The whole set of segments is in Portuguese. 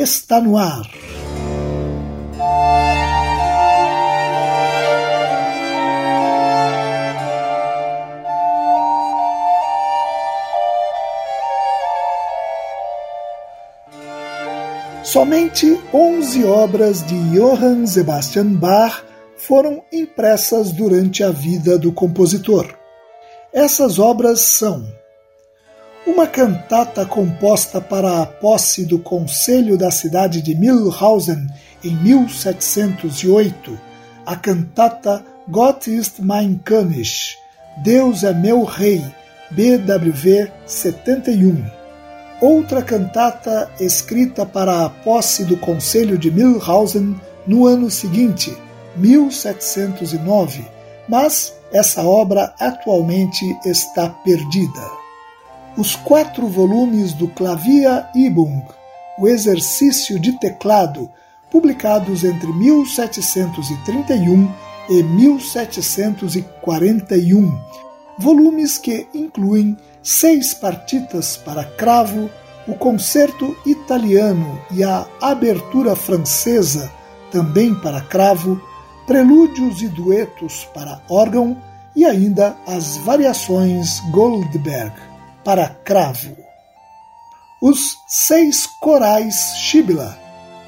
está no ar. Somente 11 obras de Johann Sebastian Bach foram impressas durante a vida do compositor. Essas obras são uma cantata composta para a posse do Conselho da cidade de Milhausen em 1708, a cantata Gott ist mein König, Deus é meu rei, BWV 71. Outra cantata escrita para a posse do Conselho de Milhausen no ano seguinte, 1709, mas essa obra atualmente está perdida os quatro volumes do Clavia Übung, o exercício de teclado, publicados entre 1731 e 1741, volumes que incluem seis partitas para cravo, o concerto italiano e a abertura francesa, também para cravo, prelúdios e duetos para órgão e ainda as variações Goldberg para cravo. Os seis corais Shibla,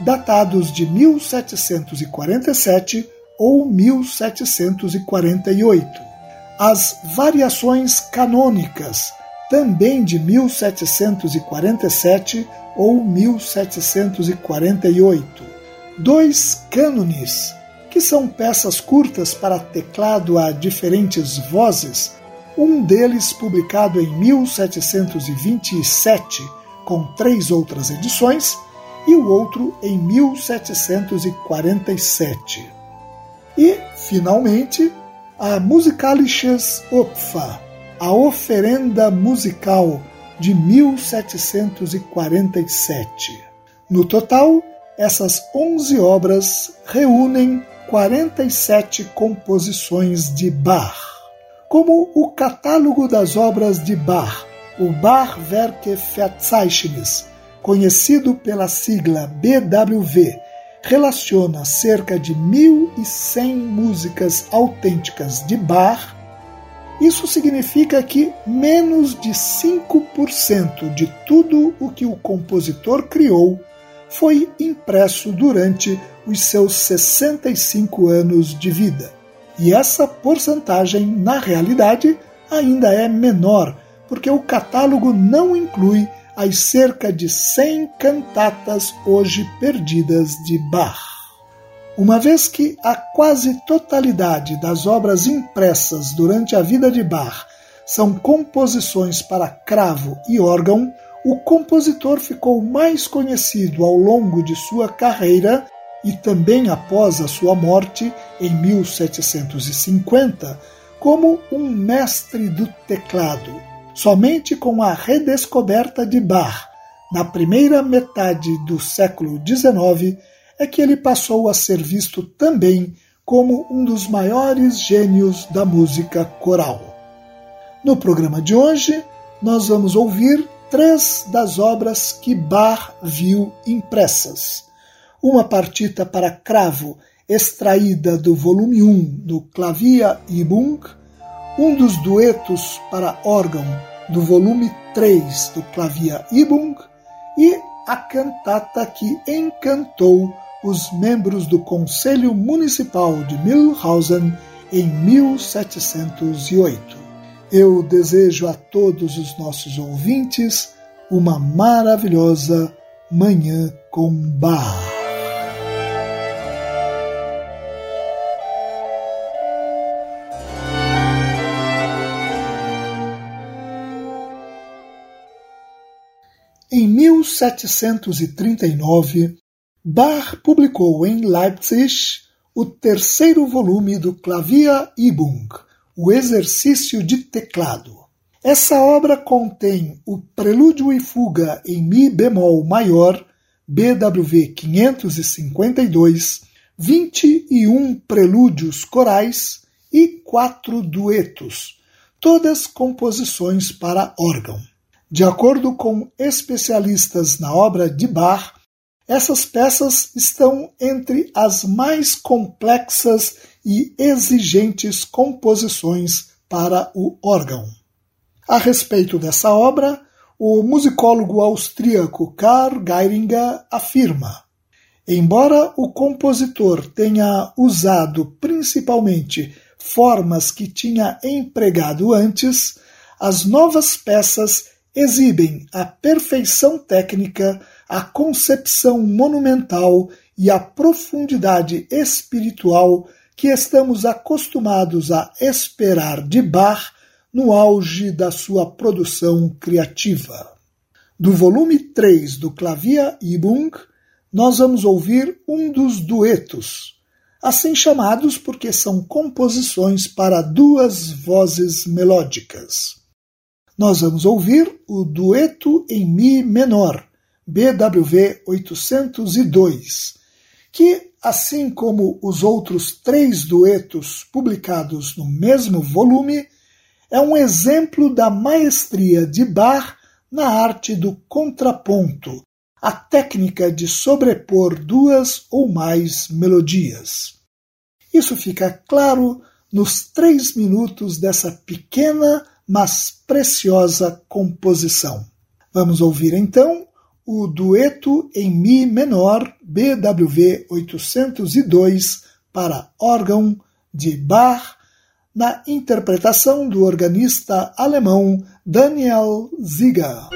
datados de 1747 ou 1748. As variações canônicas, também de 1747 ou 1748. Dois cânones, que são peças curtas para teclado a diferentes vozes, um deles publicado em 1727, com três outras edições, e o outro em 1747. E, finalmente, a Musikalisches Opfer, a Oferenda Musical, de 1747. No total, essas 11 obras reúnem 47 composições de Bach como o catálogo das obras de Bach, o Bachwerkverzeichnis, conhecido pela sigla BWV, relaciona cerca de 1.100 músicas autênticas de Bach, isso significa que menos de 5% de tudo o que o compositor criou foi impresso durante os seus 65 anos de vida. E essa porcentagem, na realidade, ainda é menor, porque o catálogo não inclui as cerca de 100 cantatas hoje perdidas de Bach. Uma vez que a quase totalidade das obras impressas durante a vida de Bach são composições para cravo e órgão, o compositor ficou mais conhecido ao longo de sua carreira e também após a sua morte em 1750 como um mestre do teclado. Somente com a redescoberta de Bach na primeira metade do século XIX é que ele passou a ser visto também como um dos maiores gênios da música coral. No programa de hoje, nós vamos ouvir três das obras que Bach viu impressas uma partita para cravo extraída do volume 1 do Clavia Ibung, um dos duetos para órgão do volume 3 do Clavia Ibung e a cantata que encantou os membros do Conselho Municipal de Milhausen em 1708. Eu desejo a todos os nossos ouvintes uma maravilhosa Manhã com Bar. Em 1739, Bach publicou em Leipzig o terceiro volume do Klavierübung, o exercício de teclado. Essa obra contém o Prelúdio e Fuga em Mi bemol maior, BWV 552, 21 prelúdios corais e quatro duetos, todas composições para órgão. De acordo com especialistas na obra de Bach, essas peças estão entre as mais complexas e exigentes composições para o órgão. A respeito dessa obra, o musicólogo austríaco Karl Geiringer afirma: Embora o compositor tenha usado principalmente formas que tinha empregado antes, as novas peças exibem a perfeição técnica a concepção monumental e a profundidade espiritual que estamos acostumados a esperar de Bach no auge da sua produção criativa. Do volume 3 do Clavia Übung, nós vamos ouvir um dos duetos, assim chamados porque são composições para duas vozes melódicas. Nós vamos ouvir o dueto em Mi menor, BWV 802, que, assim como os outros três duetos publicados no mesmo volume, é um exemplo da maestria de Bach na arte do contraponto, a técnica de sobrepor duas ou mais melodias. Isso fica claro nos três minutos dessa pequena, mas preciosa composição. Vamos ouvir então o dueto em Mi menor BWV 802 para órgão de Bach, na interpretação do organista alemão Daniel Ziga.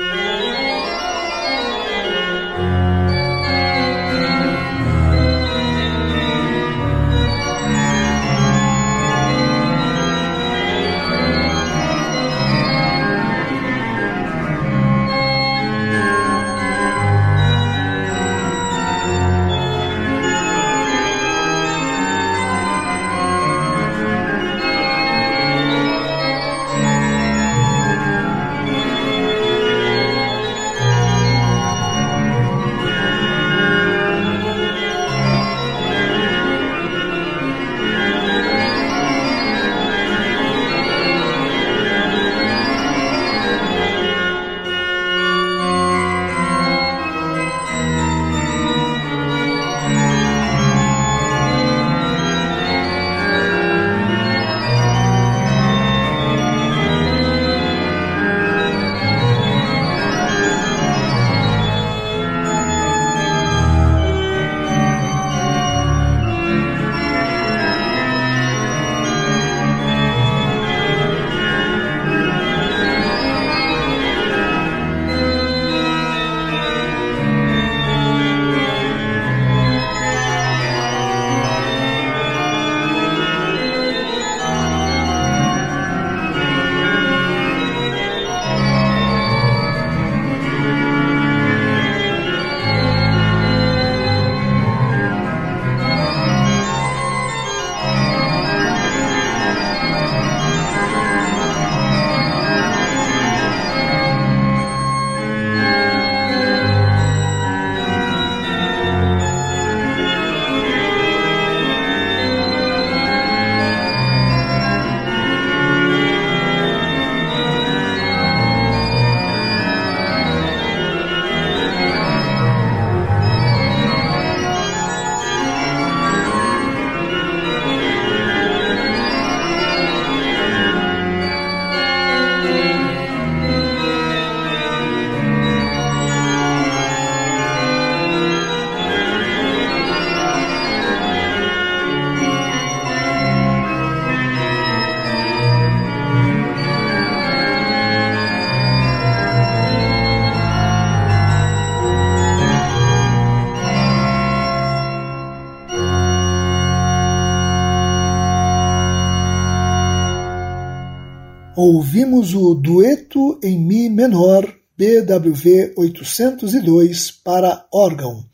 Ouvimos o Dueto em Mi menor BWV 802 para órgão,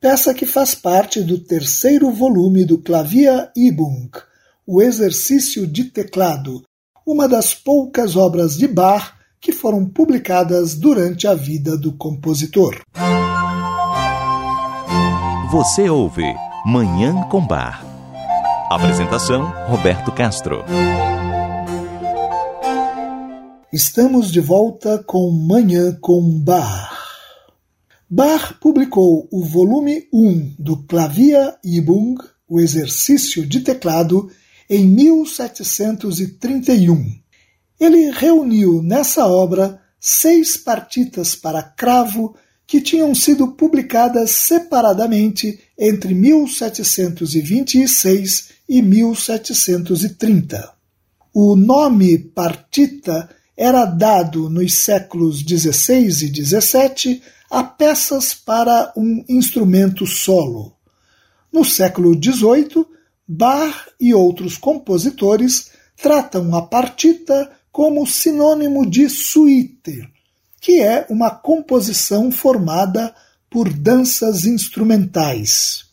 peça que faz parte do terceiro volume do Clavia Übung, o exercício de teclado, uma das poucas obras de Bach que foram publicadas durante a vida do compositor. Você ouve Manhã com Bar. Apresentação Roberto Castro. Estamos de volta com Manhã com Bar. Bar publicou o volume 1 do Clavia Übung, o exercício de teclado, em 1731. Ele reuniu nessa obra seis partitas para cravo que tinham sido publicadas separadamente entre 1726 e 1730. O nome partita era dado nos séculos XVI e XVII a peças para um instrumento solo. No século XVIII, Bach e outros compositores tratam a partita como sinônimo de suite, que é uma composição formada por danças instrumentais.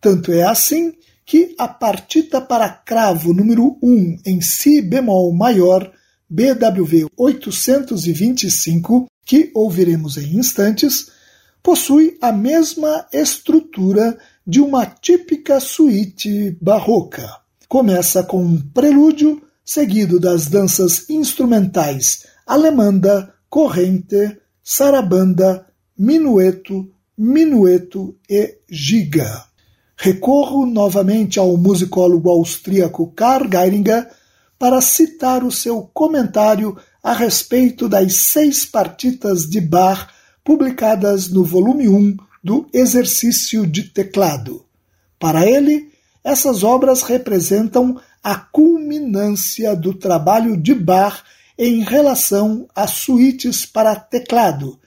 Tanto é assim que a partita para cravo número 1 em si bemol maior BWV 825, que ouviremos em instantes, possui a mesma estrutura de uma típica suíte barroca. Começa com um prelúdio, seguido das danças instrumentais alemanda, corrente, sarabanda, minueto, minueto e giga. Recorro novamente ao musicólogo austríaco Karl Geiringer para citar o seu comentário a respeito das seis partitas de Bach publicadas no volume 1 do Exercício de Teclado. Para ele, essas obras representam a culminância do trabalho de Bach em relação às suítes para teclado,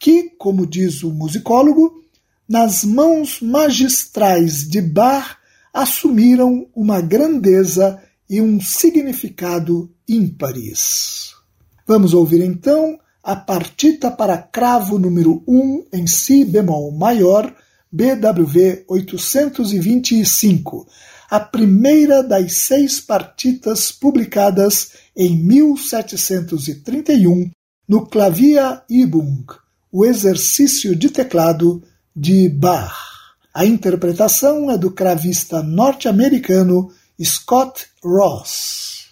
que, como diz o musicólogo, nas mãos magistrais de Bach assumiram uma grandeza e um significado ímpares. Vamos ouvir então a partita para cravo número 1 em Si bemol maior, BWV 825, a primeira das seis partitas publicadas em 1731 no Clavia Übung, o exercício de teclado de Bach. A interpretação é do cravista norte-americano Scott Ross.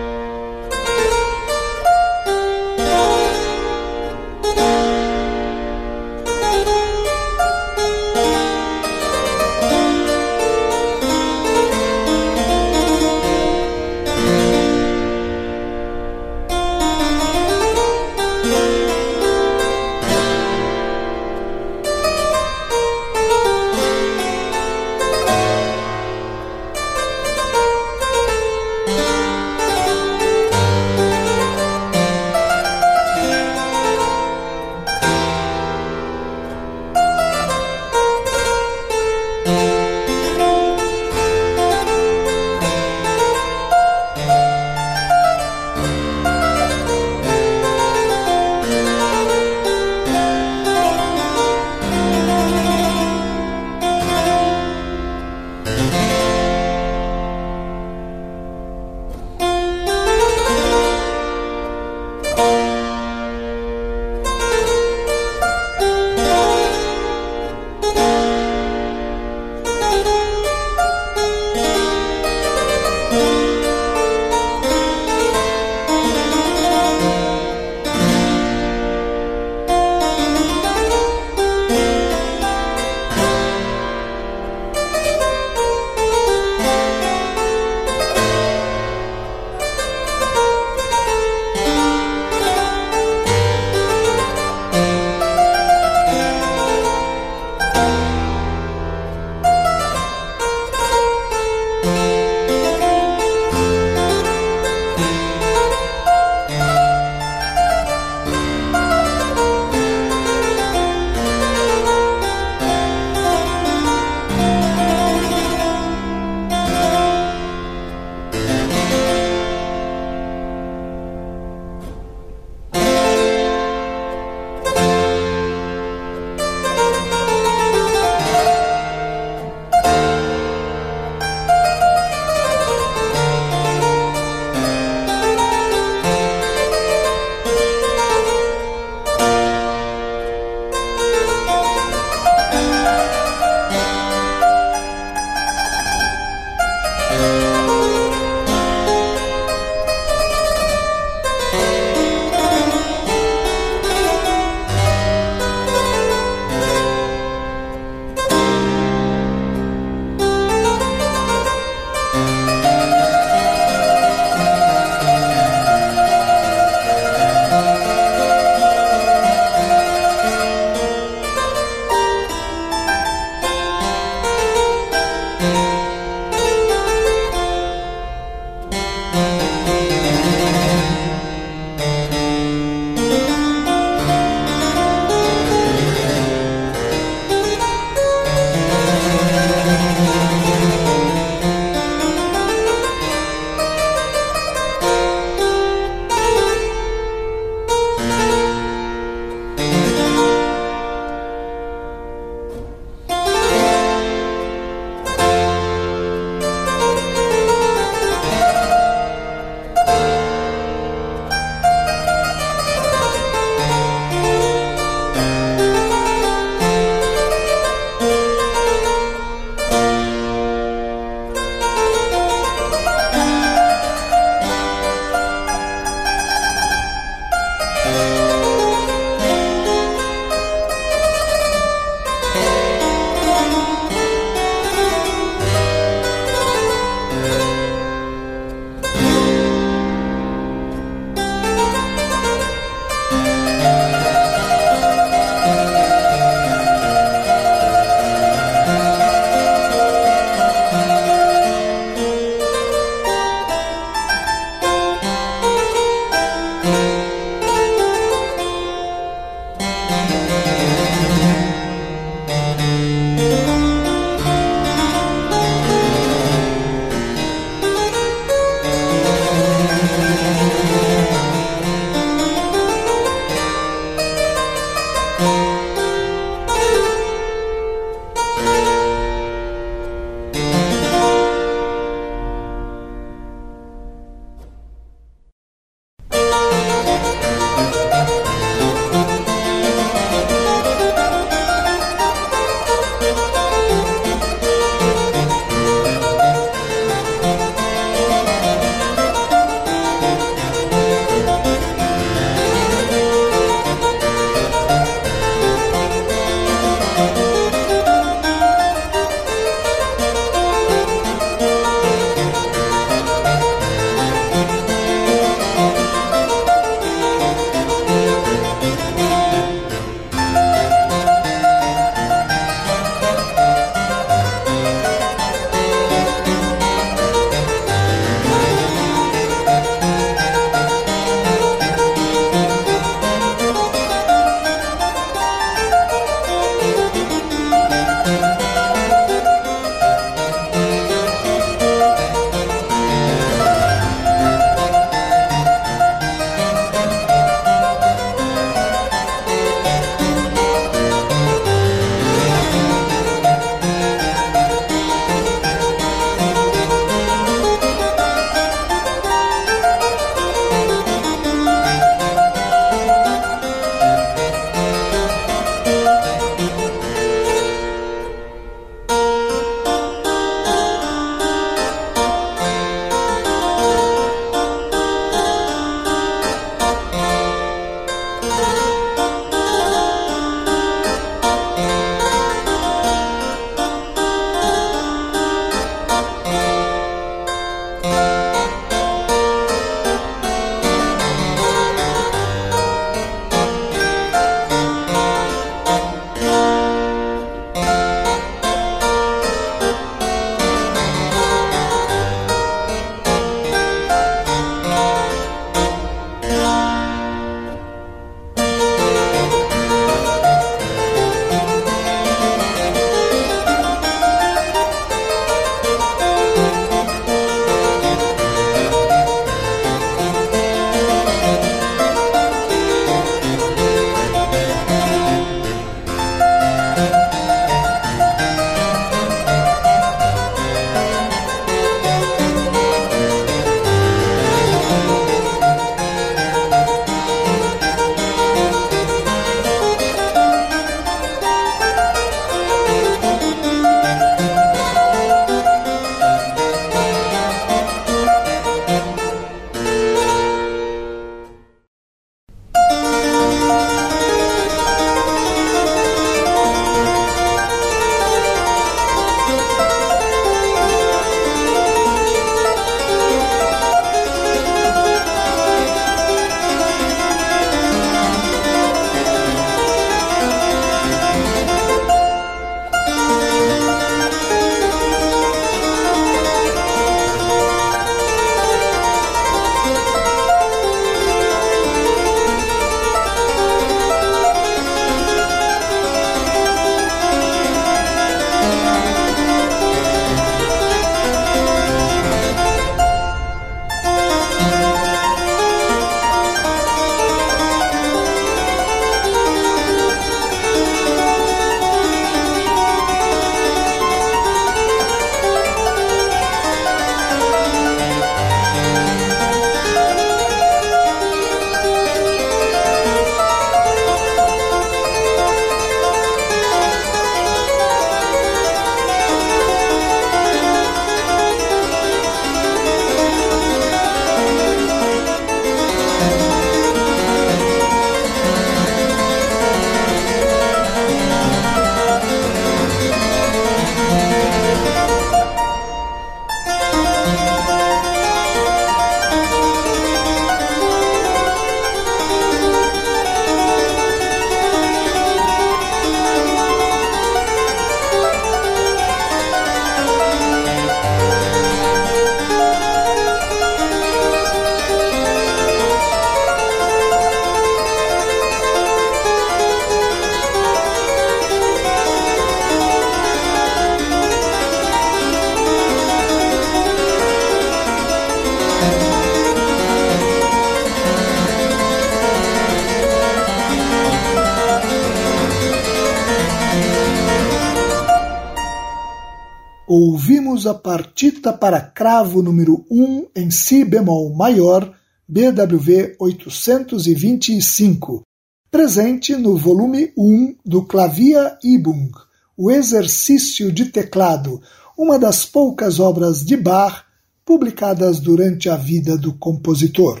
Partita para cravo número 1 em Si bemol maior, BWV 825, presente no volume 1 do Clavia Übung, o exercício de teclado, uma das poucas obras de Bach publicadas durante a vida do compositor.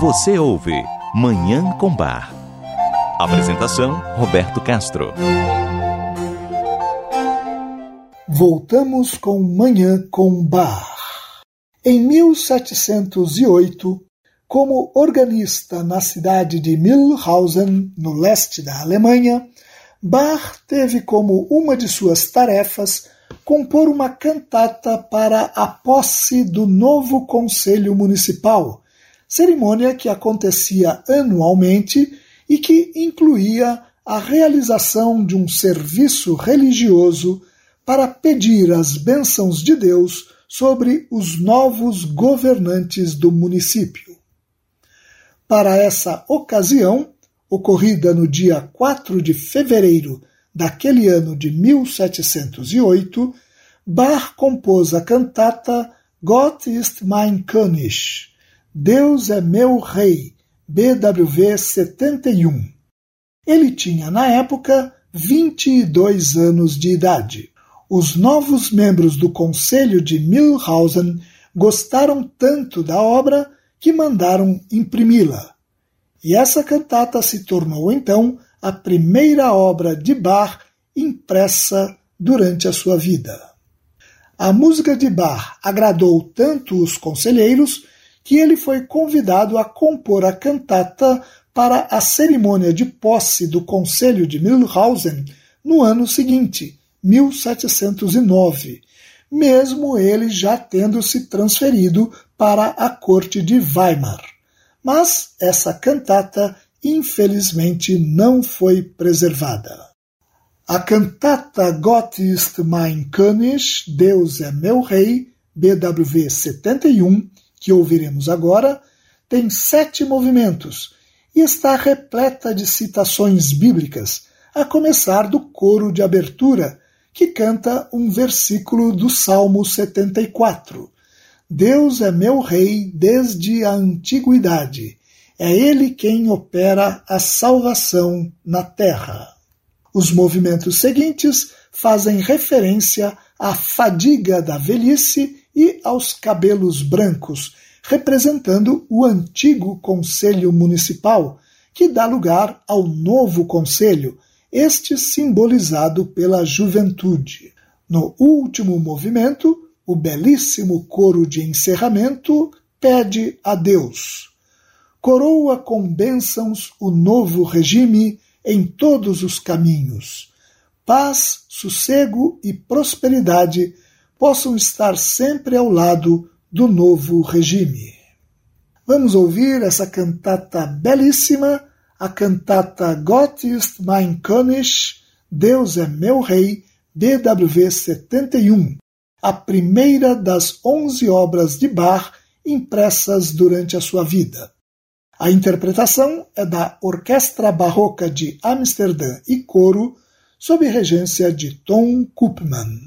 Você ouve Manhã com Bar. Apresentação Roberto Castro. Voltamos com Manhã com Bar. Em 1708, como organista na cidade de Mühlhausen, no leste da Alemanha, Bach teve como uma de suas tarefas compor uma cantata para a posse do novo Conselho Municipal, cerimônia que acontecia anualmente e que incluía a realização de um serviço religioso para pedir as bênçãos de Deus sobre os novos governantes do município. Para essa ocasião, ocorrida no dia 4 de fevereiro daquele ano de 1708, Bach compôs a cantata Gott ist mein König, Deus é meu rei, BWV 71. Ele tinha, na época, 22 anos de idade. Os novos membros do Conselho de Milhausen gostaram tanto da obra que mandaram imprimi-la. E essa cantata se tornou então a primeira obra de Bach impressa durante a sua vida. A música de Bach agradou tanto os conselheiros que ele foi convidado a compor a cantata para a cerimônia de posse do Conselho de Milhausen no ano seguinte, 1709, mesmo ele já tendo se transferido para a corte de Weimar. Mas essa cantata, infelizmente, não foi preservada. A cantata Gott ist mein König, Deus é meu rei, BWV 71, que ouviremos agora, tem sete movimentos e está repleta de citações bíblicas, a começar do coro de abertura, que canta um versículo do Salmo 74. Deus é meu rei desde a antiguidade. É ele quem opera a salvação na terra. Os movimentos seguintes fazem referência à fadiga da velhice e aos cabelos brancos, representando o antigo Conselho Municipal, que dá lugar ao novo Conselho, este simbolizado pela juventude. No último movimento, o belíssimo coro de encerramento pede a Deus. Coroa com bênçãos o novo regime em todos os caminhos. Paz, sossego e prosperidade possam estar sempre ao lado do novo regime. Vamos ouvir essa cantata belíssima, a cantata Gott ist mein König, Deus é meu rei, DWV 71, a primeira das onze obras de Bach impressas durante a sua vida. A interpretação é da Orquestra Barroca de Amsterdã e Coro, sob regência de Tom Koopman.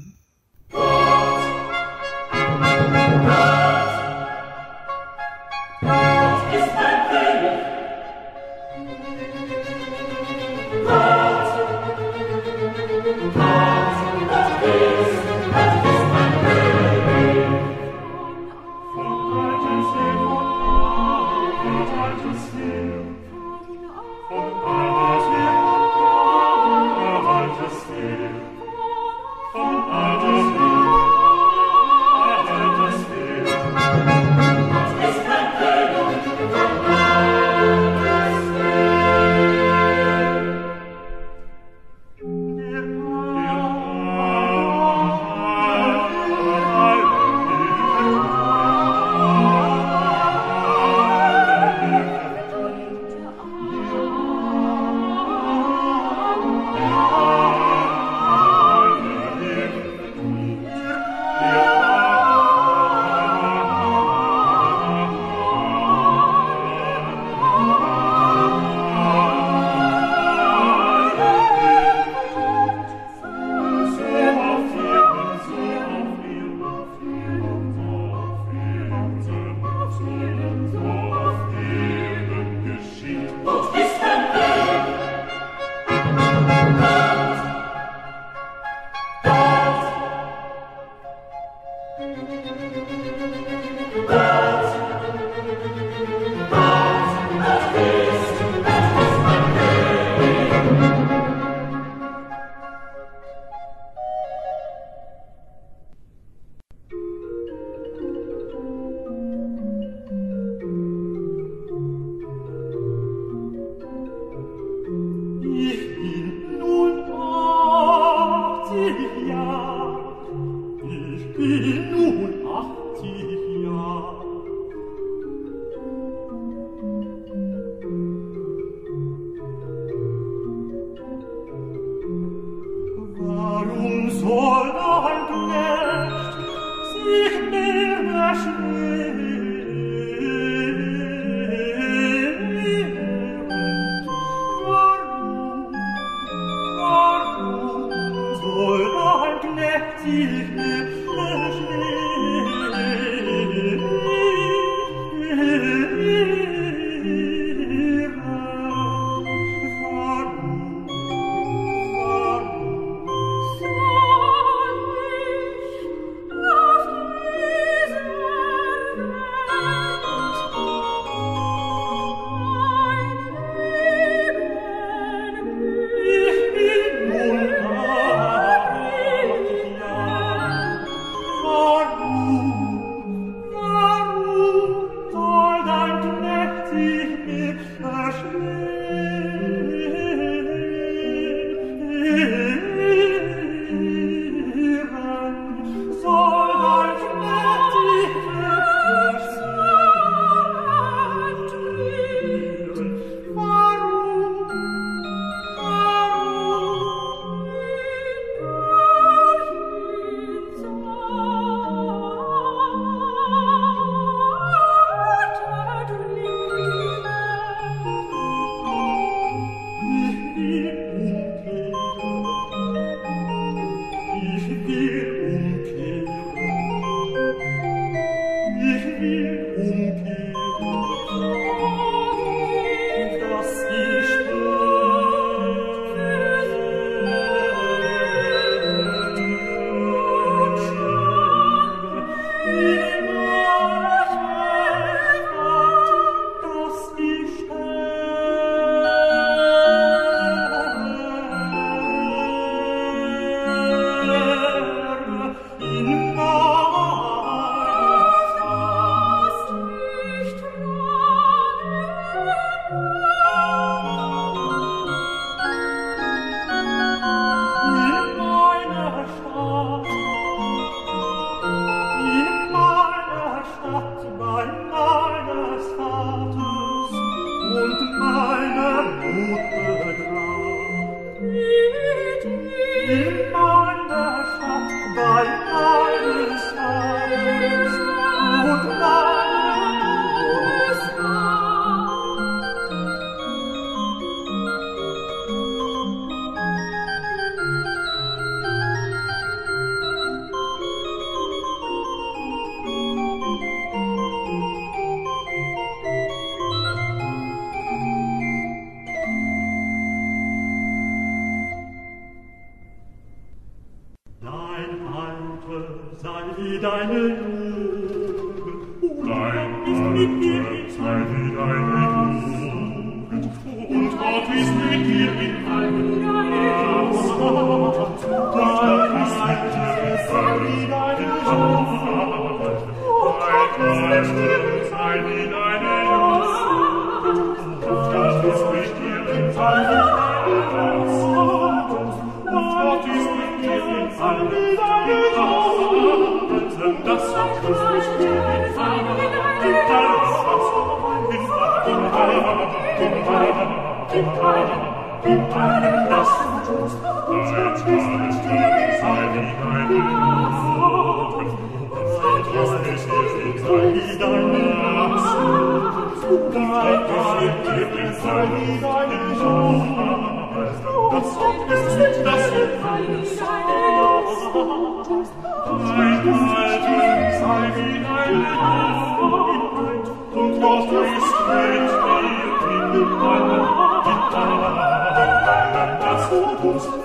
sei wie deine Jugend, und Gott ist mit dir in allen deine Jugend, und Gott ist mit dir in allen deine Jugend, und Gott ist mit dir in allen deine Jugend, und Gott ist mit dir in allen deine Jugend, deine Jugend, und deine Jugend, Das ist das ist Thank you.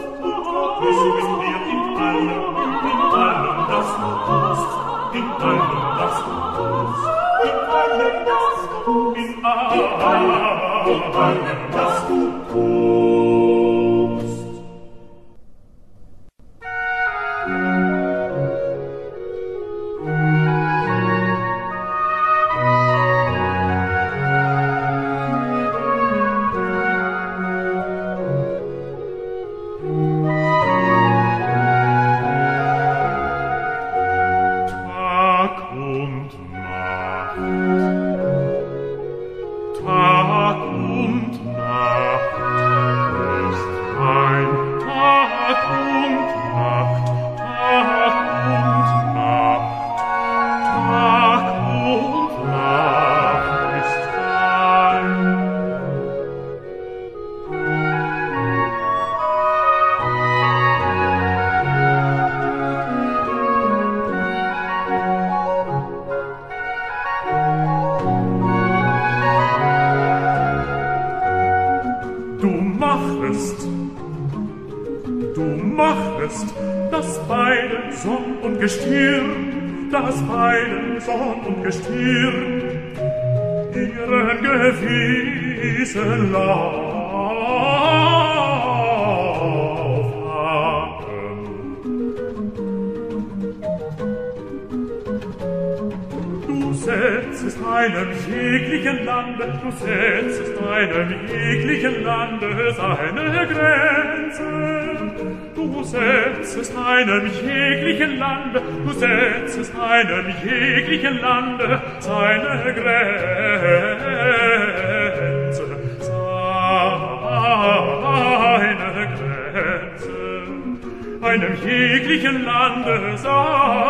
ekligen Lande, du setzest deinem ekligen Lande seine Grenze. Du setzest einem jeglichen Lande, du setzest einem jeglichen Lande seine Grenze, seine Grenze. Einem jeglichen Lande seine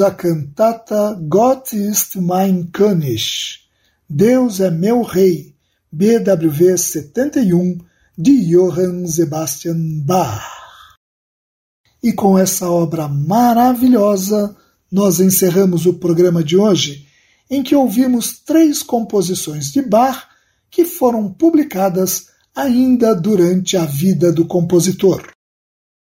a cantata Gott ist mein König, Deus é meu rei, BWV 71, de Johann Sebastian Bach. E com essa obra maravilhosa, nós encerramos o programa de hoje, em que ouvimos três composições de Bach que foram publicadas ainda durante a vida do compositor.